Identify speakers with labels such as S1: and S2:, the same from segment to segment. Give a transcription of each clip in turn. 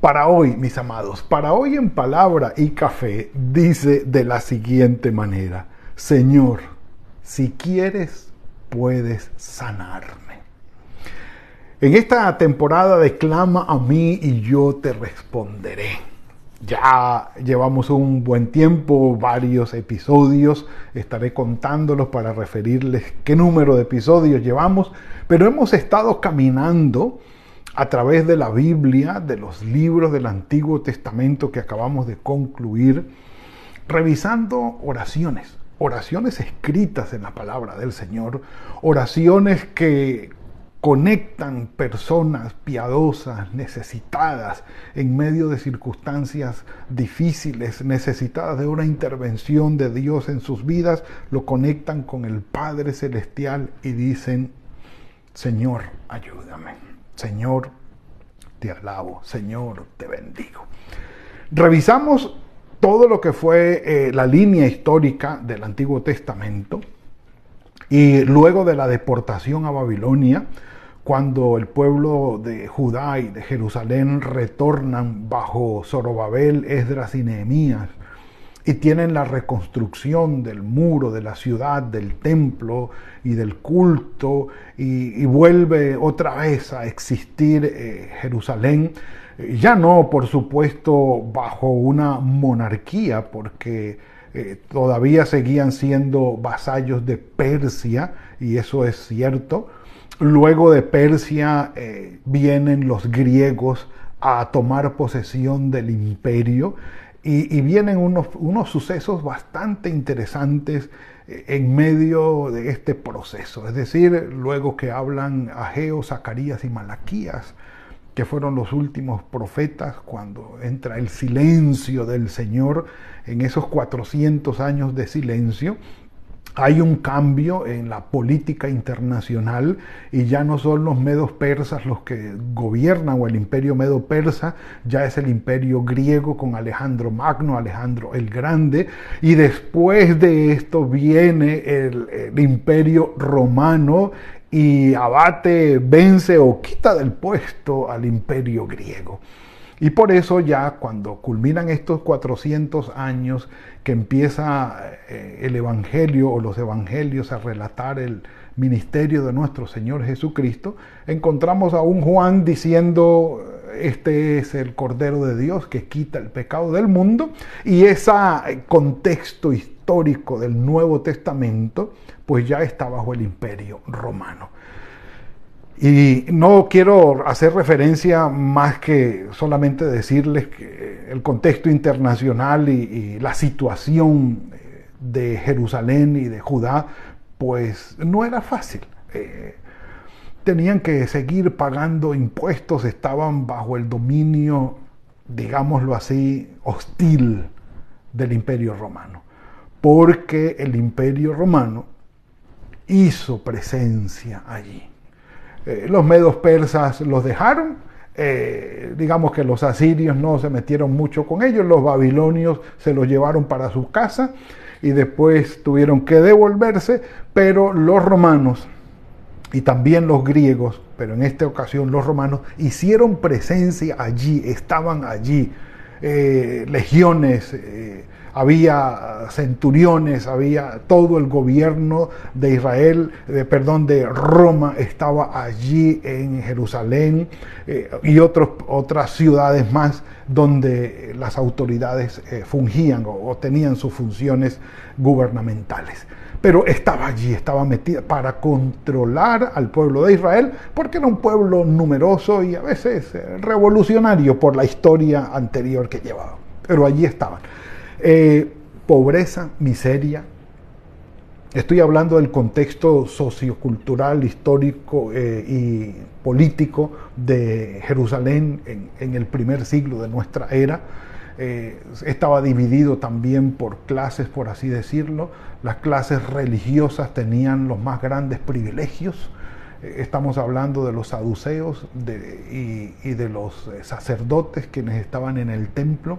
S1: Para hoy, mis amados, para hoy en palabra y café, dice de la siguiente manera, Señor, si quieres, puedes sanarme. En esta temporada de Clama a mí y yo te responderé. Ya llevamos un buen tiempo, varios episodios, estaré contándolos para referirles qué número de episodios llevamos, pero hemos estado caminando a través de la Biblia, de los libros del Antiguo Testamento que acabamos de concluir, revisando oraciones, oraciones escritas en la palabra del Señor, oraciones que conectan personas piadosas, necesitadas, en medio de circunstancias difíciles, necesitadas de una intervención de Dios en sus vidas, lo conectan con el Padre Celestial y dicen, Señor, ayúdame. Señor, te alabo, Señor, te bendigo. Revisamos todo lo que fue eh, la línea histórica del Antiguo Testamento y luego de la deportación a Babilonia, cuando el pueblo de Judá y de Jerusalén retornan bajo Zorobabel, Esdras y Nehemías y tienen la reconstrucción del muro, de la ciudad, del templo y del culto, y, vuelve otra vez a existir eh, Jerusalén, ya no, por supuesto, bajo una monarquía, porque eh, todavía seguían siendo vasallos de Persia, y eso es cierto. Luego de Persia eh, vienen los griegos a tomar posesión del imperio y, vienen unos, unos, sucesos bastante interesantes eh, en medio de este proceso. Es decir, luego que hablan Ageo, Zacarías y Malaquías, que fueron los últimos profetas cuando entra el silencio del Señor en esos 400 años de silencio, hay un cambio en la política internacional y ya no son los medos persas los que gobiernan o el imperio medo persa, ya es el imperio griego con Alejandro Magno, Alejandro el Grande, y después de esto viene el, el imperio romano y abate, vence o quita del puesto al imperio griego. Y por eso ya cuando culminan estos 400 años que empieza eh, el Evangelio o los Evangelios a relatar el ministerio de nuestro Señor Jesucristo, encontramos a un Juan diciendo, este es el Cordero de Dios que quita el pecado del mundo, y ese contexto histórico del Nuevo Testamento, pues ya está bajo el imperio romano. Y no quiero hacer referencia más que solamente decirles que el contexto internacional y, la situación eh, de Jerusalén y de Judá, pues no era fácil. Eh, tenían que seguir pagando impuestos, estaban bajo el dominio, digámoslo así, hostil del imperio romano, porque el imperio romano hizo presencia allí. Eh, los medos persas los dejaron, eh, digamos que los asirios no se metieron mucho con ellos, los babilonios se los llevaron para su casa y después tuvieron que devolverse, pero los romanos y también los griegos, pero en esta ocasión los romanos, hicieron presencia allí, estaban allí, eh, legiones había centuriones, había todo el gobierno de Israel, perdón, de Roma estaba allí en Jerusalén eh, y otras ciudades más donde las autoridades eh, fungían o, tenían sus funciones gubernamentales pero estaba allí, estaba metida para controlar al pueblo de Israel, porque era un pueblo numeroso y a veces eh, revolucionario por la historia anterior que llevaba. Pero allí estaban. Eh, pobreza, miseria. Estoy hablando del contexto sociocultural, histórico eh, y político de Jerusalén en, el primer siglo de nuestra era. Eh, estaba dividido también por clases, por así decirlo. Las clases religiosas tenían los más grandes privilegios. Eh, estamos hablando de los saduceos y, de los eh, sacerdotes quienes estaban en el templo.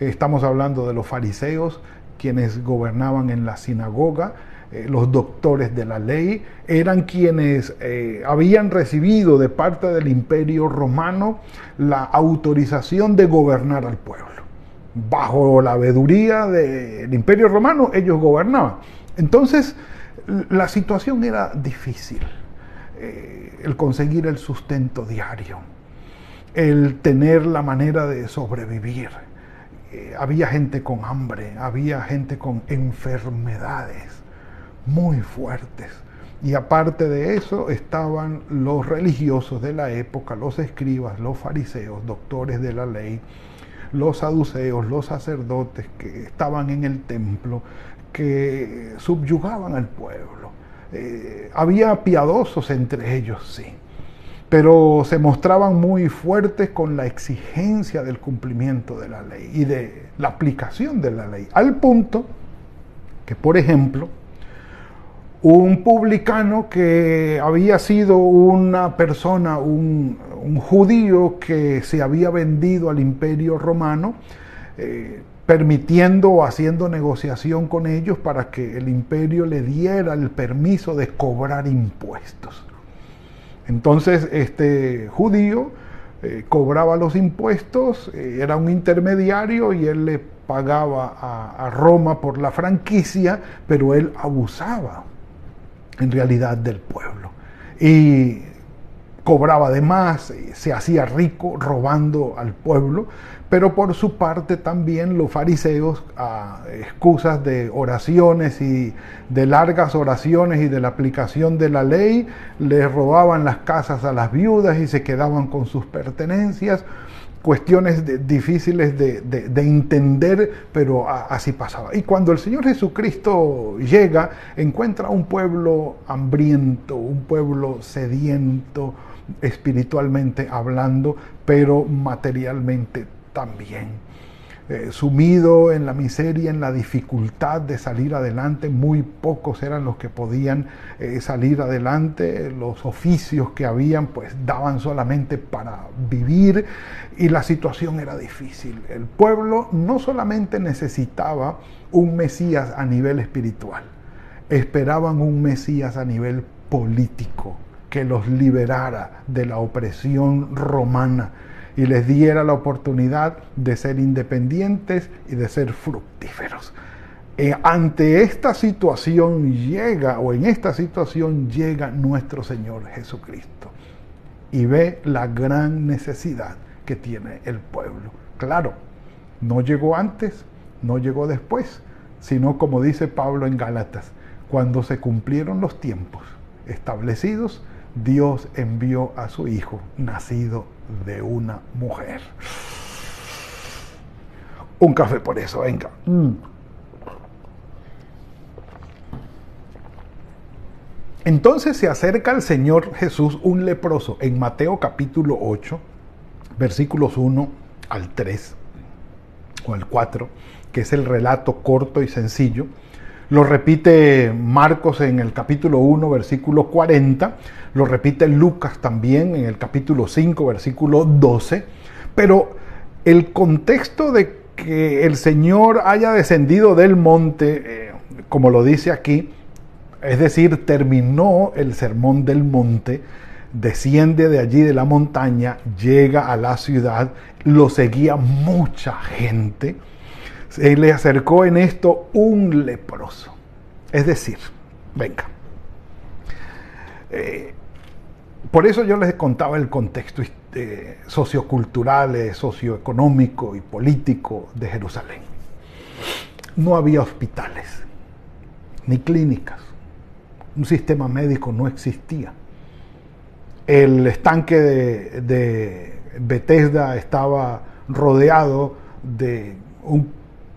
S1: Estamos hablando de los fariseos quienes gobernaban en la sinagoga eh, los doctores de la ley, eran quienes eh, habían recibido de parte del imperio romano la autorización de gobernar al pueblo. Bajo la veeduría del imperio romano ellos gobernaban. Entonces la situación era difícil. Eh, el conseguir el sustento diario, el tener la manera de sobrevivir. había gente con hambre, había gente con enfermedades muy fuertes. Y aparte de eso estaban los religiosos de la época, los escribas, los fariseos, doctores de la ley, los saduceos, los sacerdotes que estaban en el templo, que subyugaban al pueblo. Eh, había piadosos entre ellos, sí, pero se mostraban muy fuertes con la exigencia del cumplimiento de la ley y de la aplicación de la ley, al punto que, por ejemplo, un publicano que había sido una persona, un, judío que se había vendido al imperio romano, eh, permitiendo o haciendo negociación con ellos para que el imperio le diera el permiso de cobrar impuestos. Entonces este judío eh, cobraba los impuestos, eh, era un intermediario y él le pagaba a Roma por la franquicia, pero él abusaba en realidad del pueblo. Y cobraba de más, se hacía rico robando al pueblo, pero por su parte también los fariseos, a excusas de oraciones y de largas oraciones y de la aplicación de la ley, les robaban las casas a las viudas y se quedaban con sus pertenencias cuestiones difíciles de, entender, pero así pasaba. Y cuando el Señor Jesucristo llega, encuentra un pueblo hambriento, un pueblo sediento, espiritualmente hablando, pero materialmente también. Eh, sumido en la miseria, en la dificultad de salir adelante. Muy pocos eran los que podían eh, salir adelante. Los oficios que habían pues daban solamente para vivir y la situación era difícil. El pueblo no solamente necesitaba un Mesías a nivel espiritual, esperaban un Mesías a nivel político que los liberara de la opresión romana y les diera la oportunidad de ser independientes y de ser fructíferos. Eh, ante esta situación llega, o en esta situación llega nuestro Señor Jesucristo y ve la gran necesidad que tiene el pueblo. Claro, no llegó antes, no llegó después, sino como dice Pablo en Gálatas, cuando se cumplieron los tiempos establecidos, Dios envió a su Hijo, nacido de una mujer. Un café por eso, venga. Mm. Entonces se acerca al Señor Jesús un leproso en Mateo capítulo 8, versículos 1 al 3 o al 4, que es el relato corto y sencillo. Lo repite Marcos en el capítulo 1, versículo 40 lo repite Lucas también en el capítulo 5, versículo 12. Pero el contexto de que el Señor haya descendido del monte, eh, como lo dice aquí, es decir, terminó el sermón del monte, desciende de allí de la montaña, llega a la ciudad, lo seguía mucha gente, se le acercó en esto un leproso. Es decir, venga, eh, por eso yo les contaba el contexto eh, sociocultural, eh, socioeconómico y político de Jerusalén. No había hospitales, ni clínicas, un sistema médico no existía. El estanque de, de Bethesda estaba rodeado de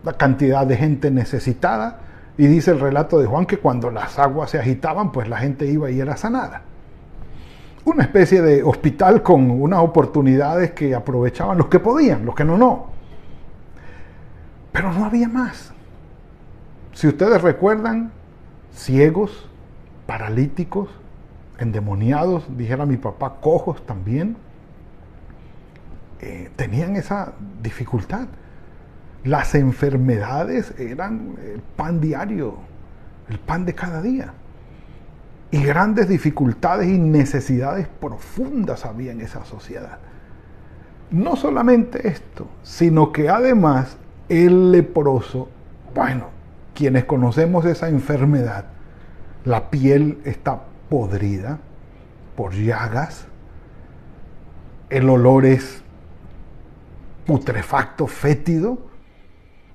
S1: una cantidad de gente necesitada y dice el relato de Juan que cuando las aguas se agitaban, pues la gente iba y era sanada una especie de hospital con unas oportunidades que aprovechaban los que podían, los que no, no. Pero no había más. Si ustedes recuerdan, ciegos, paralíticos, endemoniados, dijera mi papá, cojos también, eh, tenían esa dificultad. Las enfermedades eran el pan diario, el pan de cada día. Y grandes dificultades y necesidades profundas había en esa sociedad. No solamente esto, sino que además el leproso, bueno, quienes conocemos esa enfermedad, la piel está podrida por llagas, el olor es putrefacto, fétido,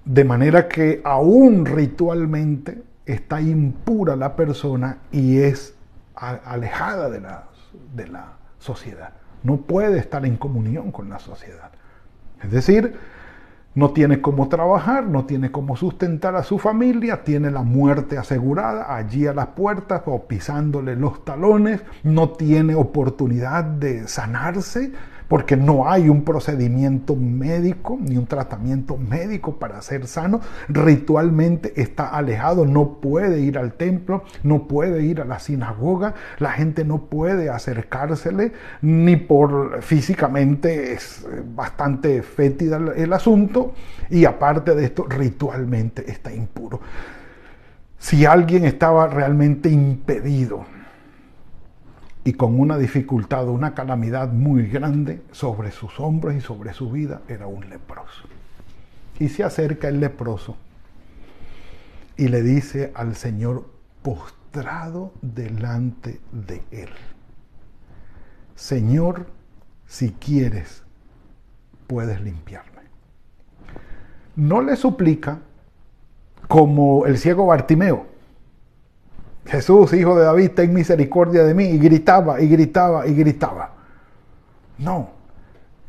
S1: de manera que aún ritualmente está impura la persona y es alejada de la, de la sociedad. No puede estar en comunión con la sociedad. Es decir, no tiene cómo trabajar, no tiene cómo sustentar a su familia, tiene la muerte asegurada allí a las puertas o pisándole los talones, no tiene oportunidad de sanarse, porque no hay un procedimiento médico ni un tratamiento médico para ser sano. Ritualmente está alejado, no puede ir al templo, no puede ir a la sinagoga, la gente no puede acercársele, ni por físicamente es bastante fétida el asunto, y aparte de esto, ritualmente está impuro. Si alguien estaba realmente impedido, y con una dificultad, una calamidad muy grande sobre sus hombros y sobre su vida, era un leproso. Y se acerca el leproso y le dice al Señor postrado delante de él, Señor, si quieres, puedes limpiarme. No le suplica como el ciego Bartimeo, Jesús, hijo de David, ten misericordia de mí. Y gritaba, y gritaba, y gritaba. No.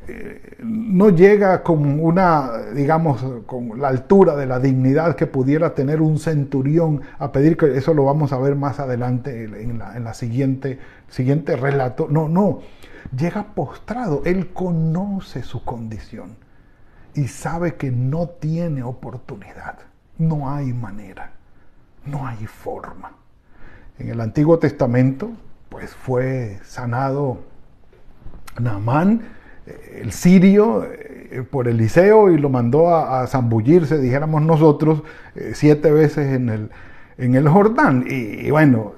S1: Eh, no llega con una, digamos, con la altura de la dignidad que pudiera tener un centurión a pedir que eso lo vamos a ver más adelante en la, siguiente, siguiente relato. No, no. Llega postrado. Él conoce su condición y sabe que no tiene oportunidad. No hay manera. No hay forma. En el Antiguo Testamento, pues fue sanado Naamán, eh, el sirio, eh, por Eliseo y lo mandó a, zambullirse, dijéramos nosotros, eh, siete veces en el, en el Jordán. Y, bueno,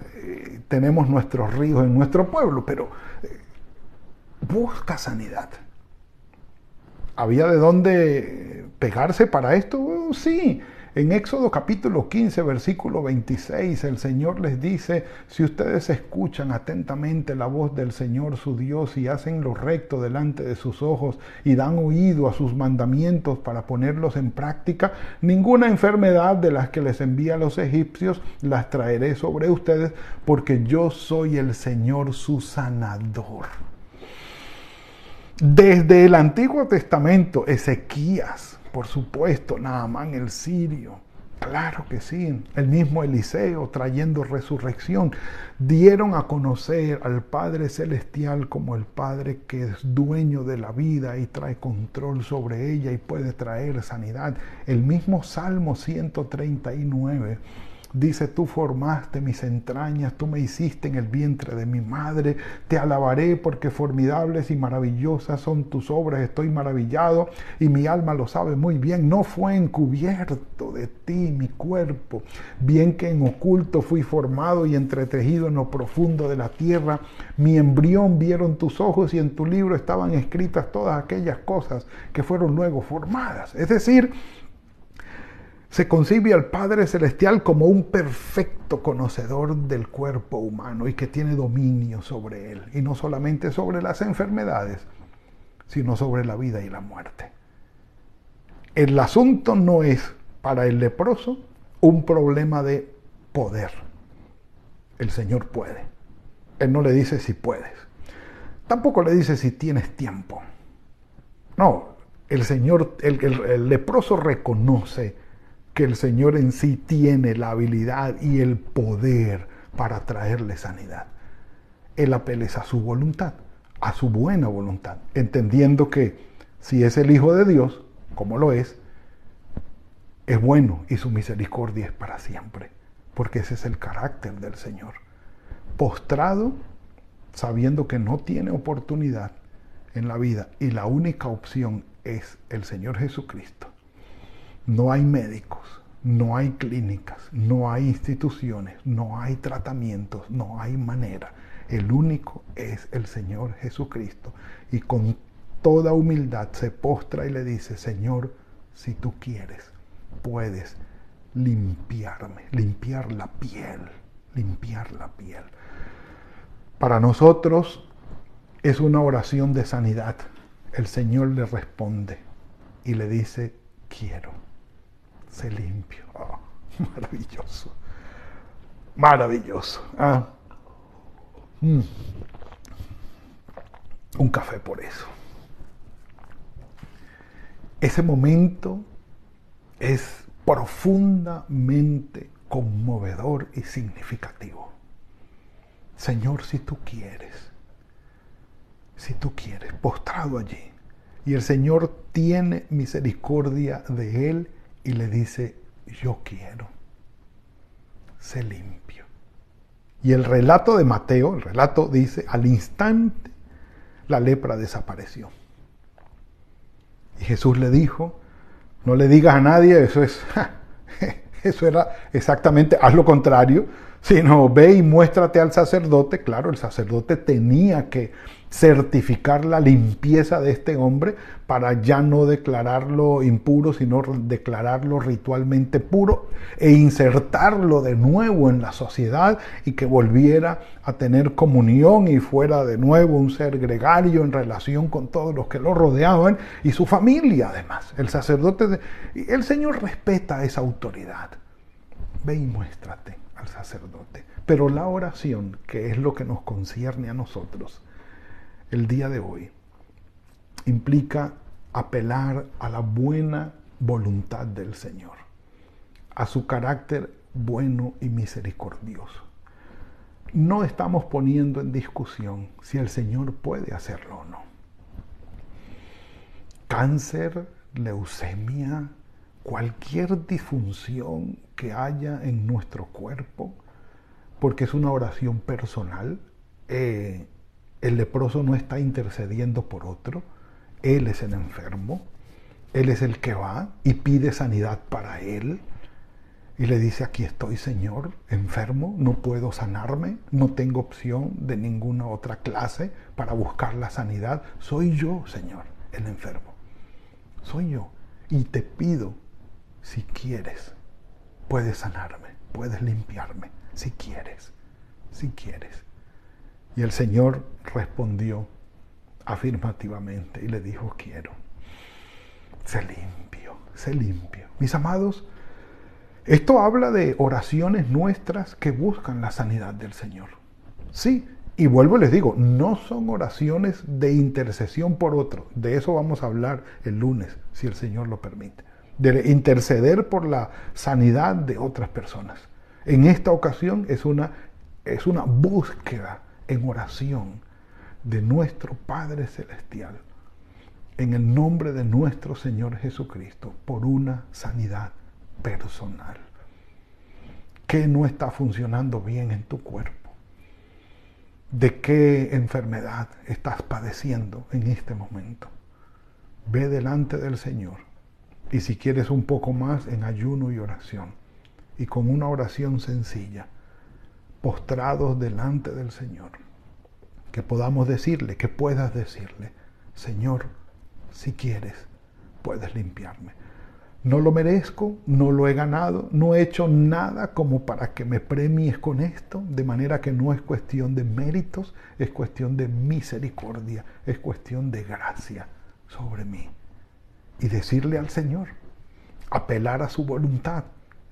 S1: tenemos nuestros ríos en nuestro pueblo, pero busca sanidad. ¿Había de dónde pegarse para esto? sí, en Éxodo capítulo 15, versículo 26, el Señor les dice, si ustedes escuchan atentamente la voz del Señor su Dios y hacen lo recto delante de sus ojos y dan oído a sus mandamientos para ponerlos en práctica, ninguna enfermedad de las que les envía a los egipcios las traeré sobre ustedes, porque yo soy el Señor su sanador. Desde el Antiguo Testamento, Ezequías, por supuesto, Naamán el sirio. Claro que sí, el mismo Eliseo trayendo resurrección, dieron a conocer al Padre Celestial como el Padre que es dueño de la vida y trae control sobre ella y puede traer sanidad. El mismo Salmo 139 Dice, tú formaste mis entrañas, tú me hiciste en el vientre de mi madre, te alabaré porque formidables y maravillosas son tus obras, estoy maravillado y mi alma lo sabe muy bien, no fue encubierto de ti mi cuerpo, bien que en oculto fui formado y entretejido en lo profundo de la tierra, mi embrión vieron tus ojos y en tu libro estaban escritas todas aquellas cosas que fueron luego formadas. Es decir, se concibe al Padre Celestial como un perfecto conocedor del cuerpo humano y que tiene dominio sobre él, y no solamente sobre las enfermedades, sino sobre la vida y la muerte. El asunto no es para el leproso un problema de poder. El Señor puede. Él no le dice si puedes. Tampoco le dice si tienes tiempo. No, el Señor, el, el leproso reconoce que el Señor en sí tiene la habilidad y el poder para traerle sanidad. Él apela a su voluntad, a su buena voluntad, entendiendo que si es el Hijo de Dios, como lo es, es bueno y su misericordia es para siempre, porque ese es el carácter del Señor. Postrado, sabiendo que no tiene oportunidad en la vida y la única opción es el Señor Jesucristo. No hay médicos, no hay clínicas, no hay instituciones, no hay tratamientos, no hay manera. El único es el Señor Jesucristo. Y con toda humildad se postra y le dice, Señor, si tú quieres, puedes limpiarme, limpiar la piel, limpiar la piel. Para nosotros es una oración de sanidad. El Señor le responde y le dice, quiero, se limpio. Ah, maravilloso, maravilloso. Ah. Mm. Un café por eso. Ese momento es profundamente conmovedor y significativo. Señor, si tú quieres, si tú quieres, postrado allí. Y el Señor tiene misericordia de él y le dice, yo quiero, sé limpio. Y el relato de Mateo, el relato dice, al instante la lepra desapareció. Y Jesús le dijo, no le digas a nadie, eso es, eso era exactamente, haz lo contrario, sino ve y muéstrate al sacerdote. Claro, el sacerdote tenía que certificar la limpieza de este hombre para ya no declararlo impuro, sino declararlo ritualmente puro e insertarlo de nuevo en la sociedad y que volviera a tener comunión y fuera de nuevo un ser gregario en relación con todos los que lo rodeaban y su familia además. El sacerdote, el Señor respeta esa autoridad. Ve y muéstrate al sacerdote. Pero la oración, que es lo que nos concierne a nosotros, el día de hoy implica apelar a la buena voluntad del Señor, a su carácter bueno y misericordioso. No estamos poniendo en discusión si el Señor puede hacerlo o no. Cáncer, leucemia, cualquier disfunción que haya en nuestro cuerpo, porque es una oración personal, eh, el leproso no está intercediendo por otro, él es el enfermo, él es el que va y pide sanidad para él. Y le dice, aquí estoy Señor, enfermo, no puedo sanarme, no tengo opción de ninguna otra clase para buscar la sanidad. Soy yo, Señor, el enfermo. Soy yo. Y te pido, si quieres, puedes sanarme, puedes limpiarme, si quieres, si quieres. Y el Señor respondió afirmativamente y le dijo, quiero. Sé limpio, sé limpio. Mis amados, esto habla de oraciones nuestras que buscan la sanidad del Señor. Sí, y vuelvo y les digo, no son oraciones de intercesión por otro. De eso vamos a hablar el lunes, si el Señor lo permite. De interceder por la sanidad de otras personas. En esta ocasión es una, es una búsqueda en oración de nuestro Padre Celestial, en el nombre de nuestro Señor Jesucristo, por una sanidad personal. ¿Qué no está funcionando bien en tu cuerpo? ¿De qué enfermedad estás padeciendo en este momento? Ve delante del Señor y si quieres un poco más en ayuno y oración y con una oración sencilla postrados delante del Señor. Que podamos decirle, que puedas decirle, Señor, si quieres, puedes limpiarme. No lo merezco, no lo he ganado, no he hecho nada como para que me premies con esto, de manera que no es cuestión de méritos, es cuestión de misericordia, es cuestión de gracia sobre mí. Y decirle al Señor, apelar a su voluntad,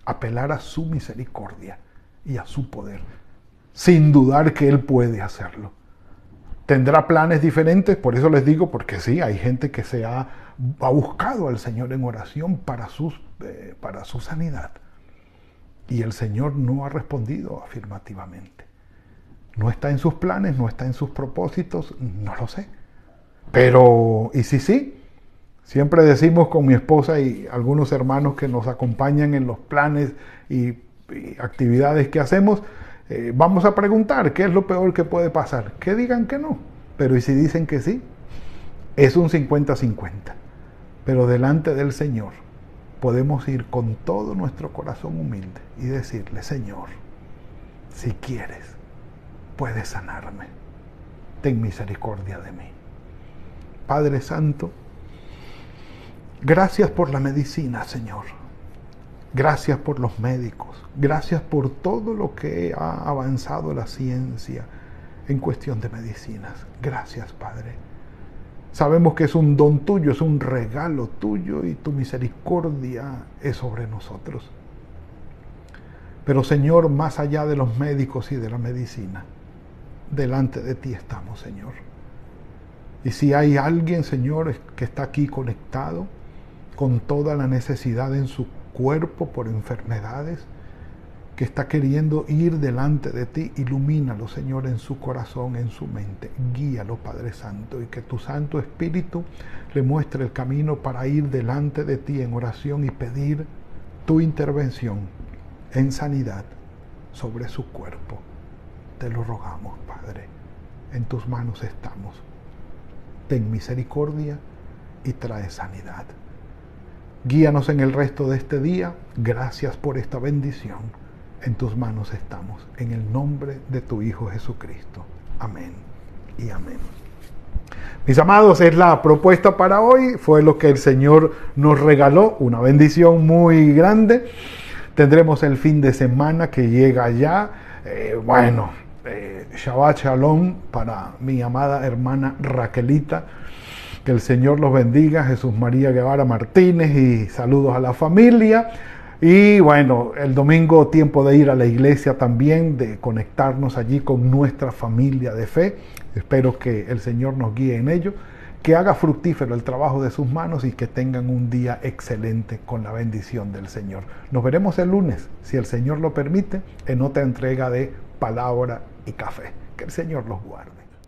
S1: apelar a su misericordia y a su poder sin dudar que Él puede hacerlo. Tendrá planes diferentes, por eso les digo, porque sí, hay gente que se ha, buscado al Señor en oración para, sus, eh, para su sanidad. Y el Señor no ha respondido afirmativamente. No está en sus planes, no está en sus propósitos, no lo sé. Pero, ¿y si sí? Siempre decimos con mi esposa y algunos hermanos que nos acompañan en los planes y, actividades que hacemos, eh, vamos a preguntar qué es lo peor que puede pasar. Que digan que no, pero ¿y si dicen que sí? Es un 50-50. Pero delante del Señor podemos ir con todo nuestro corazón humilde y decirle, Señor, si quieres, puedes sanarme. Ten misericordia de mí. Padre Santo, Gracias por la medicina, Señor. Gracias por los médicos. Gracias por todo lo que ha avanzado la ciencia en cuestión de medicinas. Gracias, Padre. Sabemos que es un don tuyo, es un regalo tuyo y tu misericordia es sobre nosotros. Pero Señor, más allá de los médicos y de la medicina, delante de ti estamos, Señor. Y si hay alguien, Señor, que está aquí conectado, con toda la necesidad en su cuerpo por enfermedades, que está queriendo ir delante de ti, ilumínalo, Señor, en su corazón, en su mente. Guíalo, Padre Santo, y que tu Santo Espíritu le muestre el camino para ir delante de ti en oración y pedir tu intervención en sanidad sobre su cuerpo. Te lo rogamos, Padre. En tus manos estamos. Ten misericordia y trae sanidad. Guíanos en el resto de este día. Gracias por esta bendición. En tus manos estamos. En el nombre de tu Hijo Jesucristo. Amén y amén. Mis amados, es la propuesta para hoy. Fue lo que el Señor nos regaló. Una bendición muy grande. Tendremos el fin de semana que llega ya. Eh, bueno, eh, Shabbat Shalom para mi amada hermana Raquelita que el Señor los bendiga, Jesús María Guevara Martínez y saludos a la familia. Y bueno, el domingo tiempo de ir a la iglesia también, de conectarnos allí con nuestra familia de fe. Espero que el Señor nos guíe en ello, que haga fructífero el trabajo de sus manos y que tengan un día excelente con la bendición del Señor. Nos veremos el lunes, si el Señor lo permite, en otra entrega de palabra y café. Que el Señor los guarde.